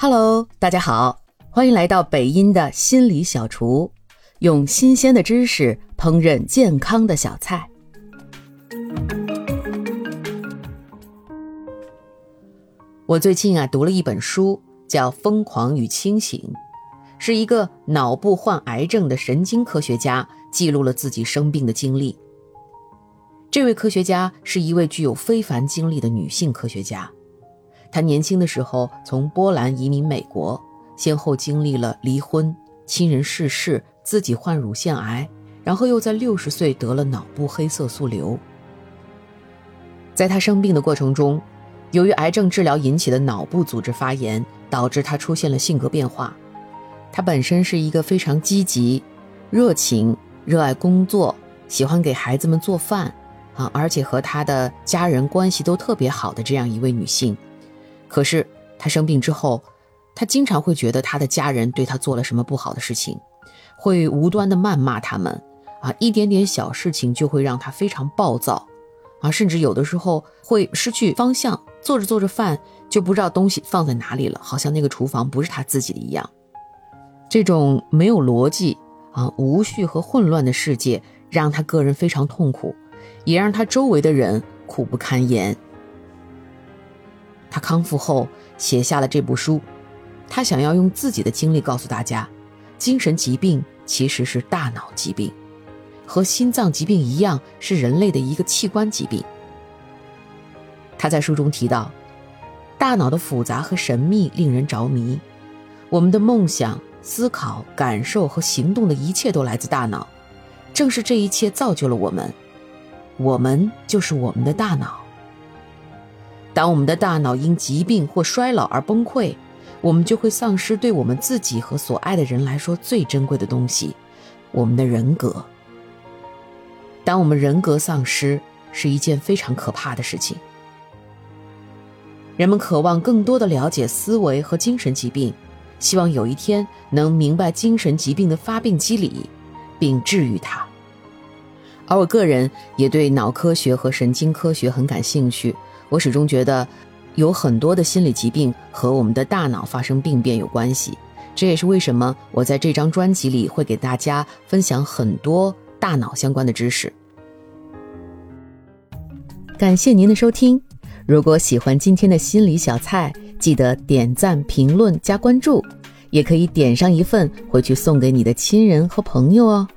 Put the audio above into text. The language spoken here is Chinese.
Hello，大家好，欢迎来到北音的心理小厨，用新鲜的知识烹饪健康的小菜。我最近啊读了一本书，叫《疯狂与清醒》，是一个脑部患癌症的神经科学家记录了自己生病的经历。这位科学家是一位具有非凡经历的女性科学家。她年轻的时候从波兰移民美国，先后经历了离婚、亲人逝世、自己患乳腺癌，然后又在六十岁得了脑部黑色素瘤。在她生病的过程中，由于癌症治疗引起的脑部组织发炎，导致她出现了性格变化。她本身是一个非常积极、热情、热爱工作、喜欢给孩子们做饭啊，而且和她的家人关系都特别好的这样一位女性。可是他生病之后，他经常会觉得他的家人对他做了什么不好的事情，会无端的谩骂他们，啊，一点点小事情就会让他非常暴躁，啊，甚至有的时候会失去方向，做着做着饭就不知道东西放在哪里了，好像那个厨房不是他自己的一样。这种没有逻辑啊、无序和混乱的世界，让他个人非常痛苦，也让他周围的人苦不堪言。康复后写下了这部书，他想要用自己的经历告诉大家，精神疾病其实是大脑疾病，和心脏疾病一样，是人类的一个器官疾病。他在书中提到，大脑的复杂和神秘令人着迷，我们的梦想、思考、感受和行动的一切都来自大脑，正是这一切造就了我们，我们就是我们的大脑。当我们的大脑因疾病或衰老而崩溃，我们就会丧失对我们自己和所爱的人来说最珍贵的东西——我们的人格。当我们人格丧失，是一件非常可怕的事情。人们渴望更多的了解思维和精神疾病，希望有一天能明白精神疾病的发病机理，并治愈它。而我个人也对脑科学和神经科学很感兴趣。我始终觉得，有很多的心理疾病和我们的大脑发生病变有关系。这也是为什么我在这张专辑里会给大家分享很多大脑相关的知识。感谢您的收听。如果喜欢今天的心理小菜，记得点赞、评论、加关注，也可以点上一份回去送给你的亲人和朋友哦。